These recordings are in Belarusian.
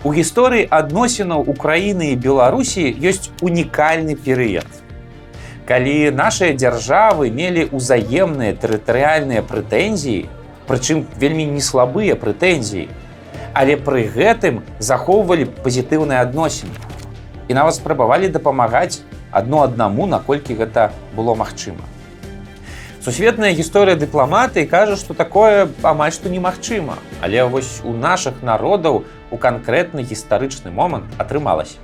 У гісторыі адносінаў Украіны і Беларусі ёсць унікальны перыяд. Калі нашыя дзяржавы мелі ўзаемныя тэрытарыяльныя прэтэнзіі, прычым вельмі не слабыя прэтэнзіі, але пры гэтым захоўвалі пазітыўныя адносіны. І нават спрабавалі дапамагаць адно аднаму, наколькі гэта было магчыма. Сусветная гісторыя дыпламатыі кажа, што такое амаль што немагчыма, але вось у нашых народаў у канкрэтны гістарычны момант атрымалася.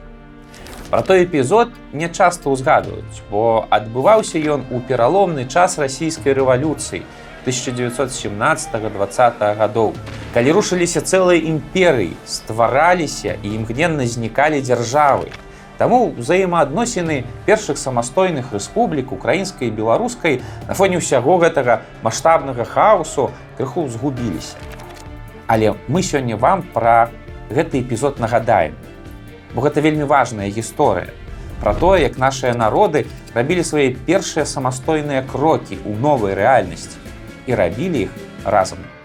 Пра той эпізод не часта ўзгадваюць, бо адбываўся ён у пераломны час расійскай рэвалюцыі 1917-20 гадоў. Калі рушыліся цэлыя імперыі, ствараліся і імгненна знікалі дзяржавы. Таму ўзаемаадносіны першых самастойных рэспублік украінскай і беларускай на фоне ўсяго гэтага маштабнага хаосу крыху згубіліся. Але мы сёння вам пра гэты эпізод нагадаем. Бо гэта вельмі важная гісторыя пра тое, як нашыя народы рабілі свае першыя самастойныя крокі ў новай рэальнасці і рабілі іх разам.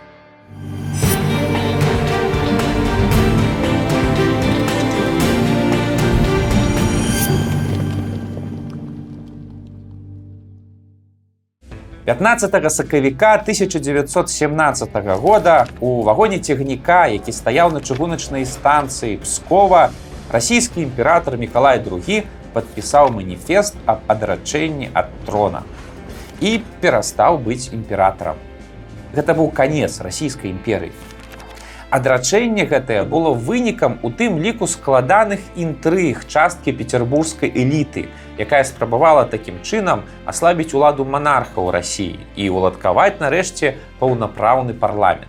15 сакавіка 1917 года у вагоне цягніка, які стаяў на чыгуначнай станцыі Пскова, расійскі імператор Миколай II падпісаў маніфест аб адрачэнні ад трона і перастаў быць імператорам. Гэта быў канец расійскай імперыі. Адрачэнне гэтае было вынікам у тым ліку складаных інтрыг часткі петербургскай эліты, якая спрабавала такім чынам аслабіць уладу манарха ў рассіі і уладкаваць нарэшце паўнапраўны парламент.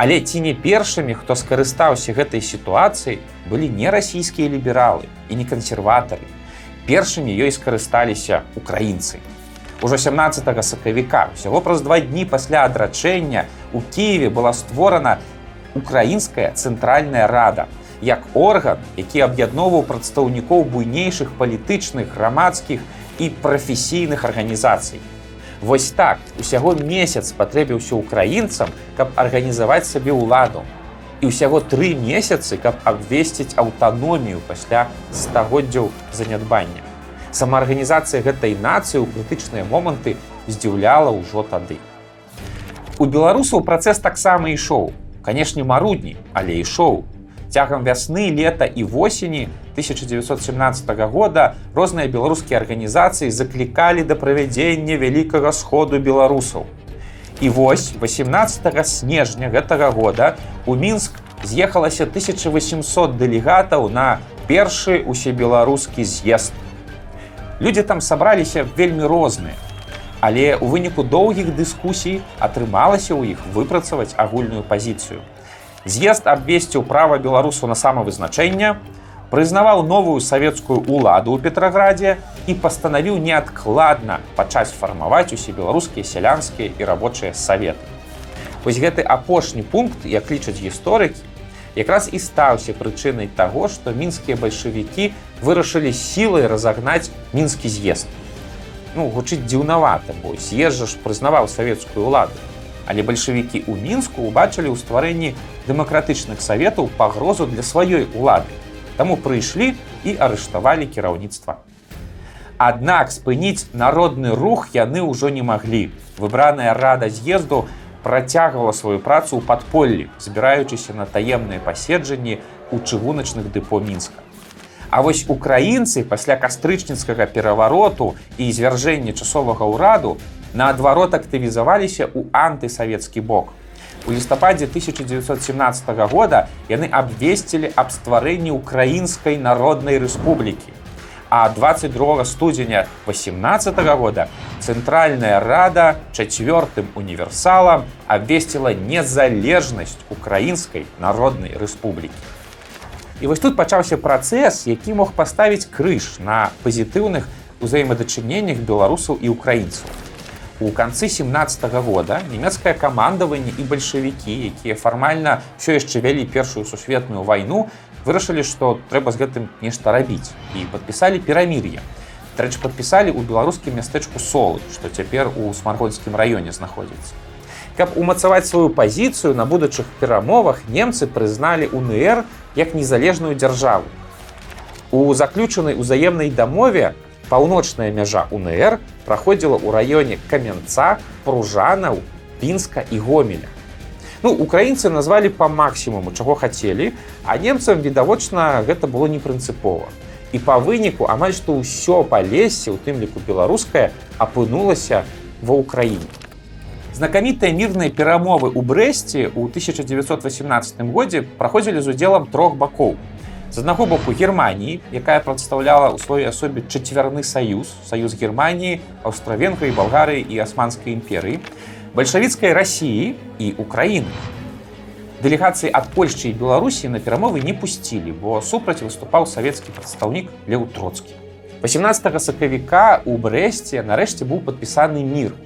Але ці не першымі, хто скарыстаўся гэтай сітуацыі, былі не расійскія лібералы і не кансерватары. Першымі ёй скарысталіся украінцы. Ужо 17 сакавіка усяго праз два дні пасля адрачэння у Киеве была створана украінская цэнтральная рада як орган які аб'ядноўваў прадстаўнікоў буйнейшых палітычных грамадскіх і прафесійных арганізацый. Вось так усяго месяц патрэбіўся украінцам каб арганізаваць сабе ўладу. І ўсяго тры месяцы каб абвесціць аўтаномію пасля стагоддзяў занядбання. Самаарганізацыя гэтай нацыі ў крытычныя моманты здзіўляла ўжо тады. У беларусаў працэс таксама ішоў канешне марудні але ішоў цягам вясны лета і восені 1917 года розныя беларускія арганізацыі заклікалі да правядзення вялікага сходу беларусаў. І вось 18 снежня гэтага года у мінск з'ехалася 1800 дэлегатаў на першы усебеларускі з'езд. Людзі там сабраліся вельмі розныя Але ў выніку доўгіх дыскусій атрымалася ў іх выпрацаваць агульную пазіцыю. З'езд абвесціў права беларусу на самавызначэнне, прызнаваў новую савецкую ўладу ў Петраградзе і пастанавіў неадкладна пачаць фармаваць усе беларускія сялянскія і рабочыя саветы. Вось гэты апошні пункт, як лічаць гісторыкі, якраз і стаўся прычынай таго, што мінскія бальшавікі вырашылі сілай разагнаць мінскі з'езд ну, гучыць дзіўнавата бо з'езжа ж прызнаваў савецкую ўладу. Але бальшавікі ў мінску убачылі ў стварэнні дэмакратычных саветаў пагрозу для сваёй улады. Таму прыйшлі і арыштавалі кіраўніцтва. Аднак спыніць народны рух яны ўжо не маглі. Выбраная рада з'езду працягвала сваю працу ў падполлі збіраючыся на таемныя паседжанні у чыгуначных дэпо мінска А вось украінцы пасля кастрычніцкага перавароту і звяржэння часовага ўраду наадварот актывізаваліся ў антысавецкі бок. У лістападзе 1917 года яны абвесцілі аб стварэнні украінскай народнай рэспублікі. А 22 студзеня 18 года цэнтральная рада чацвёртым універсалам абвесціла незалежнасць украінскай народнай рэспублікі. І вось тут пачаўся працэс, які мог паставіць крыж на пазітыўных узаемадачыненнях беларусаў і украінцаў. У канцы 17 -го года нямецкае камандаванне і бальшавікі, якія фармальна ўсё яшчэ вялі першую сусветную вайну, вырашылі, што трэба з гэтым нешта рабіць і падпісалі перамір'е. Трэч падпісалі ў беларускім мястэчку солы, што цяпер у смаргонскім раёне знаходзіцца. Каб умацаваць сваю пазіцыю на будучых перамовах немцы прызналі УНР як незалежную дзяржаву. У заключанай узаемнай дамове паўночная мяжа УНР праходзіла ў раёне каменца, пружанаў, пінска і гомеля. Ну, украінцы назвалі па максімуму, чаго хацелі, а немцам відавочна гэта было не прынцыпова. І па выніку амаль што ўсё палесе, у тым ліку беларускае апынулася ва ўкраіне. Знакамітыя мірныя перамовы ў Брэсце ў 1918 годзе праходзілі з удзелам трох бакоў з аднаго боку германії якая прадстаўляла ў сваёй асобе чацвярны саюз саюз германії аўстравенгры балгарыі і асманскай імперыі бальшавіцкай рассіі і украіны дэлегацыі ад польшчы і беларусі на перамовы не пусцілі бо супраць выступаў савецкі прадстаўнік леў троцкі 18 сакавіка у брэсце нарэшце быў падпісаны мір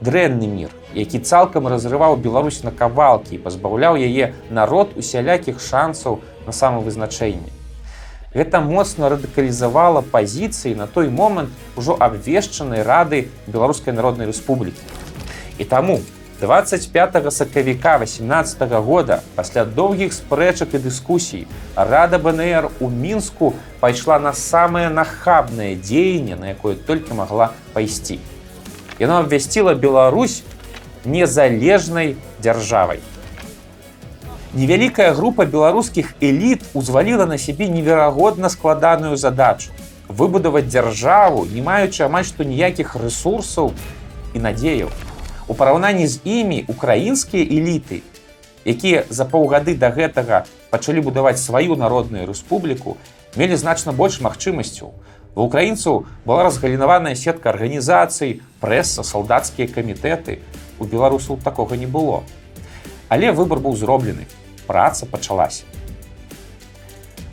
дрэнны мір які цалкам разрываў Беларусь на кавалкі і пазбаўляў яе народ усялякіх шансаў на самавызначэнне. Гэта моцна радыкалізавала пазіцыі на той момант ужо абвешчанай рады беларускай народнай рэспублікі. І таму 25 сакавіка 18 -го года пасля доўгіх спрэчак і дыскусій рада БНР у мінску пайшла на самае нахабнае дзеянне, на якое толькі магла пайсці. Яно абвясціла Беларусь незалежнай дзяржавай. Невялікая група беларускіх эліт узваліла на сябе неверагодна складаную задачу выбудаваць дзяржаву, не маючы амаль што ніякіх рэсурсаў і надзеяў. У параўнанні з імі украінскія эліты, якія за паўгады да гэтага пачалі будаваць сваю народную рэспубліку, мелі значна больш магчымасцяў. Ва украінцаў была разгалінаваная сетка арганізацый, прэса, салдацкія камітэты. У беларусаў такога не было. Але выбар быў зроблены праца пачалася.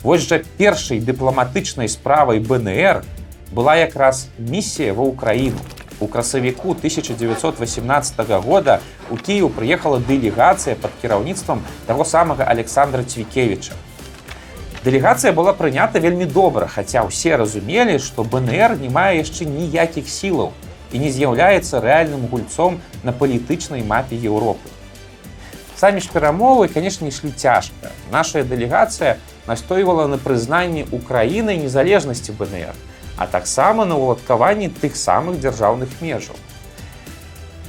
Вось жа першай дыпламатычнай справай БНР была якраз місія ва ўкраіну. У красавіку 1918 года у Кію прыехала дэлегацыя пад кіраўніцтвам таго самага Александра Цвікевіча. Дэлегацыя была прынята вельмі добра, хаця ўсе разумелі, што БНР не мае яшчэ ніякіх сілаў і не з'яўляецца рэальным гульцом на палітычнай мапе Еўропы. Самі ж перамовы, конечно, ішлі цяжка. Нашая дэлегацыя настойвала на прызнанні Украіны незалежнасці БНР, а таксама на ўладкаванні тых самых дзяржаўных межаў.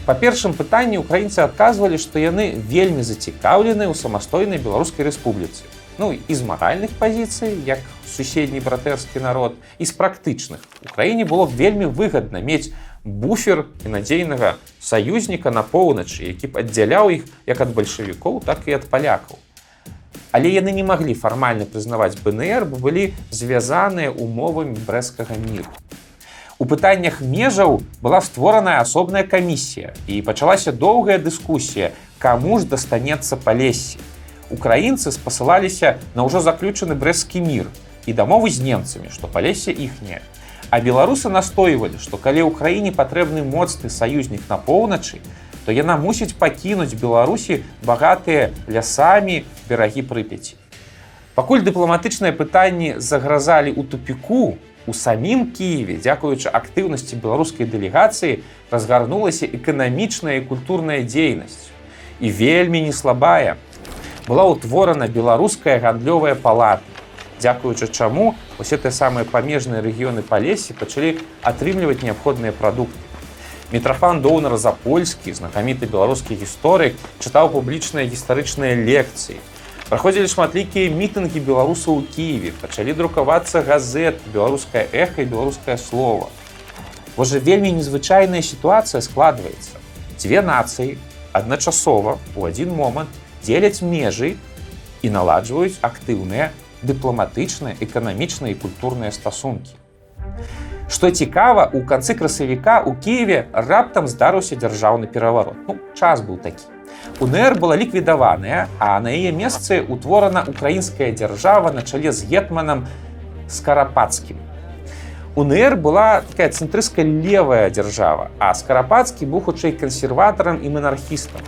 Па першым пытанні украінцы адказвалі, што яны вельмі зацікаўлены ў самастойнай беларускай рэспубліцы. Ну і з маральных пазіцый, як суседні братэрскі народ і з практычных. Украіне было вельмі выгадна мець буфер і надзейнага саюзніка на поўначы, які б аддзяляў іх як ад бальшавікоў, так і ад палякаў. Але яны не маглі фармальна прызнаваць БНР, бо былі звязаныя умовамі брэскага міру. У пытаннях межаў была створаная асобная камісія і пачалася доўгая дыскусія, каму ж дастанецца палесе. Украінцы спасылаліся на ўжо заключаны брэскі мір і дамовы з немцамі, што палесе іхняе. А беларусы настойвалі, што калі ў краіне патрэбны моцны саюзнік на поўначы, то яна мусіць пакінуць Беларусі багатыя лясамі берагі прыпяці. Пакуль дыпламатычныя пытанні загразалі ў тупіку, у самім Киеве, дзякуючы актыўнасці беларускай дэлегацыі разгарнулася эканамічная і культурная дзейнасць. І вельмі не слабая. Была ўтворана беларуская гандлёвая палата дзякуючы чаму усе тыя самыя памежныя рэгіёны палесе пачалі атрымліваць неабходныя прадукты. Мітрафан доўнар запольскі, знакаміты беларускі гісторык, чытаў публічныя гістарычныя лекцыі. Праходзілі шматлікія мітынгі беларусаў у Киеве, пачалі друкавацца газет, беларускае эха і беларускае слова. Божа вельмі незвычайная сітуацыя складваецца. Дзве нацыі адначасова у адзін момант дзеляць межы і наладжваюць актыўныя дыпламатычныя, эканамічныя і культурныя стасункі. Што цікава, у канцы красавіка у Киеве раптам здарыўся дзяржаўны пераварот. Ну, час быў такі. УНР была ліквідаваная, а на яе месцы утворана украінская дзяржава на чале з гетманам скарапацкім. УНР была такая цэнтрыска левая дзяржава, а скарапацкі быў хутчэй кансерватарам і манархістам.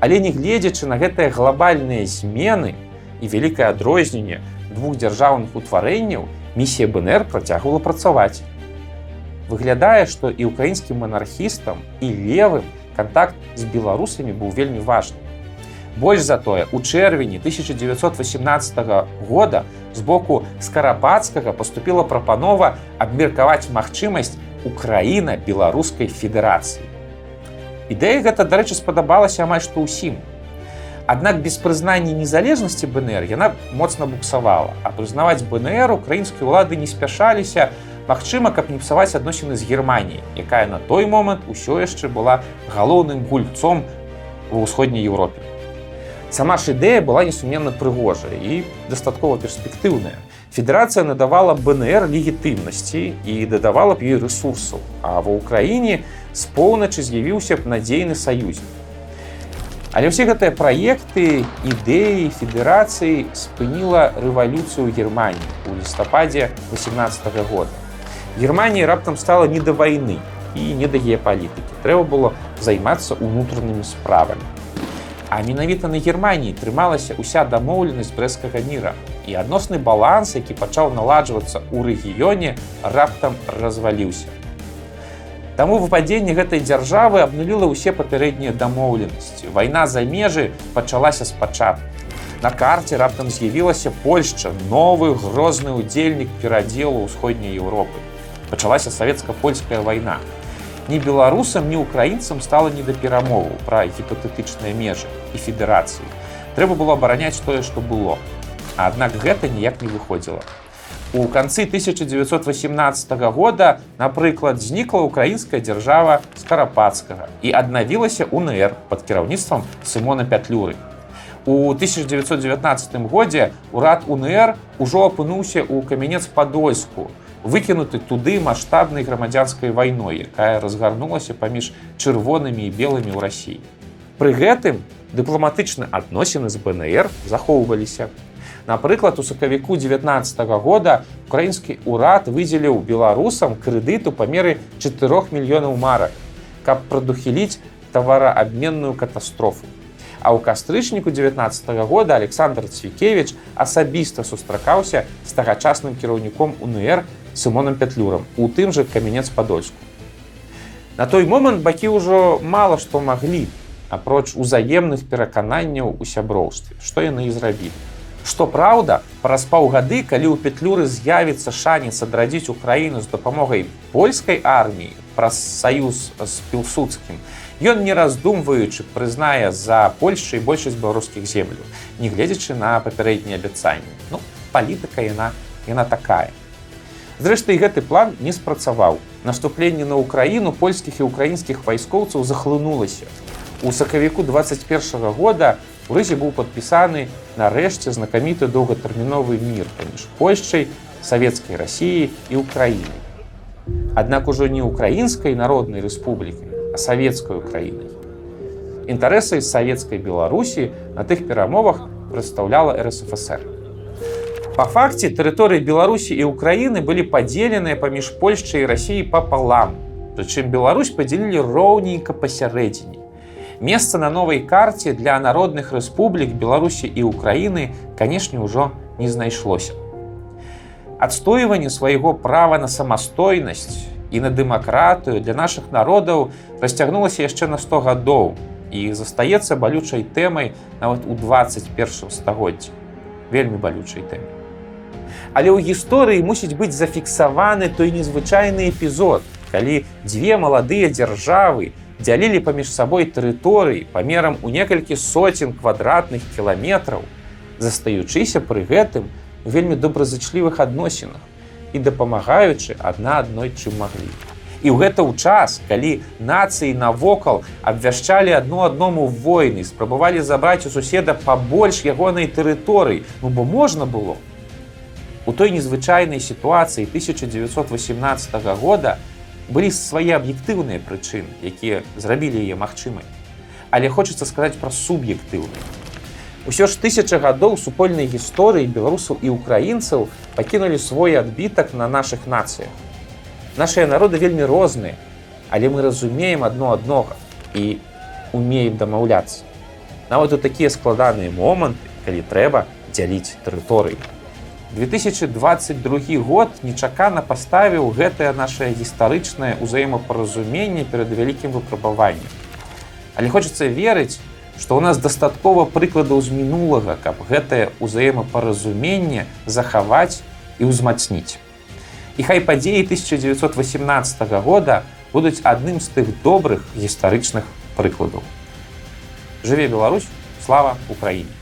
Але нягледзячы на гэтыя глобальныя змены і вялікае адрозненне, двух дзяржаўных утварэнняў місія БНР працягвала працаваць. Выглядае, што і ўкраінскім манархістам і левым кантакт з беларусамі быў вельмі важны. Больш за тое, у чэрвені 1918 года з боку скарапацкага поступила прапанова абмеркаваць магчымасць Украіна беларускай федэрацыі. Ідэя гэта, дарэчы, спадабалася амаль што ўсім. Аднак без прызнання незалежнасці БНР яна моцна буксавала, а прызнаваць БНР украінскія ўлады не спяшаліся, Магчыма, каб не псаваць адносіны з Геррманіяй, якая на той момант усё яшчэ была галоўным гульцом ва ўсходняй Еўропе. Сама ж ідэя была несумненна прыгожая і дастаткова перспектыўная. Федэрацыя надавала БНР легітымнасці і дадавала б ёй рэсурсаў, а ва ўкраіне з поўначы з'явіўся б надзейны саюзнік. Але ўсе гэтыя праекты ідэі федэрацыі спыніла рэвалюцыю Геррманіі ў лістападзе 18 -го года. Германії раптам стала не да вайны і не да геапалітыкі. Трэба было займацца унутранымі справамі. А менавіта на Геррманіі трымалася ўся дамоўленасць брэскага міра і адносны баланс, які пачаў наладжвацца ў рэгіёне, раптам разваліўся. Таму выпадзенне гэтай дзяржавы абнуліла ўсе папярэднія дамоўленасці. Вайна за межы пачалася спачатку. На карце раптам з'явілася Польшча, новы грозны ўдзельнік перадзелу ўсходняй Еўропы пачалася савецка-польская вайна. Ні беларусам, ні украінцам стала не да перамову пра гіпатэтычныя межы і федэрацыі. Трэба было абараняць тое, што было. Аднак гэта ніяк не выходзіла. У канцы 1918 года, напрыклад, знікла украінская дзяржава скарапацкага і аднавілася УНР пад кіраўніцтвам Сымона Пятлюры. У 1919 годзе урад УНР ужо апынуўся ў камянец падольску, выкінуты туды маштабнай грамадзянскай вайной, якая разгарнулася паміж чырвонымі і белымі ў рассіі. Пры гэтым дыпламатычны адносіны з БНР захоўваліся. Напрыклад, у сакавіку 19 -го года украінскі ўрад выдзеліў беларусам крэдыту па меры 4 мільёнаў марак, каб прадухіліць тавараабменную катастрофу. А ў кастрычніку 19 -го года Александр Цвікевич асабіста сустракаўся з тагачасным кіраўніком УНР Сымоном Пятлюрам у тым жа каменец падольску. На той момант бакі ўжо мала што маглі, апроч узаемных перакананняў у сяброўстве, што яны і зрабілі. Што праўда, праз паўгады, калі ў петлюры з'явіцца шанец адрадзіць Украіну з дапамогай польскай арміі праз саюз з пілсудскім, Ён не раздумваючы прызнае за Польшчай большасць беларускіх земляў, нягледзячы на папярэднія абяцанні. Ну, палітыка яна яна такая. Зрэшты, гэты план не спрацаваў. Наступленне на ўкраіну польскіх і украінскіх вайскоўцаў захлынулася. У сакавіку 21 года у рызе быў падпісаны нарэшце знакаміты доўгатэрміновы мір паміж Польшчай, савецкай рассіі і Украінай. Аднак ужо не украінскай народнай рэспублікай, а савецкай краінай. Інтарэсы савецкай Беларусі на тых перамовах прадстаўляла РСФСР. Па факце тэрыторыі Беларусі і Украіны былі падзеленыя паміж Польшчай і рассіяй папалам. Прычым Беларусь падзялілі роўненька пасярэдзіне. Месца на новай карце для народных рэспублік Беларусі і Украіны, канешне, ўжо не знайшлося. Адстойванне свайго права на самастойнасць і на дэмакратыю для нашых народаў расцягнулася яшчэ на 100 гадоў і застаецца балючай тэмай нават у 21 стагоддзі. Вельмі балючай тэмай. Але ў гісторыі мусіць быць зафіксаваны той незвычайны эпізод, калі дзве маладыя дзяржавы дзялілі паміж сабой тэрыторыі памерам у некалькі соцень квадратных кіламетраў, застаючыся пры гэтым вельмі добразычлівых адносінах і дапамагаючы адна адной чым маглі. І ў гэта ў час, калі нацыі навокал абвяшчалі адно адному войны, спрабавалі забраць у суседа пабольш ягонай тэрыторыі, ну бо можна было, У той незвычайнай сітуацыі 1918 года былі свае аб'ектыўныя прычыны, якія зрабілі яе магчымай. Але хочацца сказаць пра суб'ектыўны. Усё ж тысяча гадоў супольнай гісторыі беларусаў і украінцаў пакінулі свой адбітак на нашых нацыях. Нашыя народы вельмі розныя, але мы разумеем адно аднога і умеем дамаўляцца. Нават у такія складаныя моманты, калі трэба дзяліць тэрыторыі. 2022 год нечакана паставіў гэтае наше гістарычнае ўзаемапаразуменне перад вялікім выпрабаваннем. Але хочацца верыць, што ў нас дастаткова прыкладаў з мінулага, каб гэтае ўзаемапаразуменне захаваць і ўзмацніць. І хай падзеі 1918 года будуць адным з тых добрых гістарычных прыкладаў. Жыве Беларусь, слава Украіне!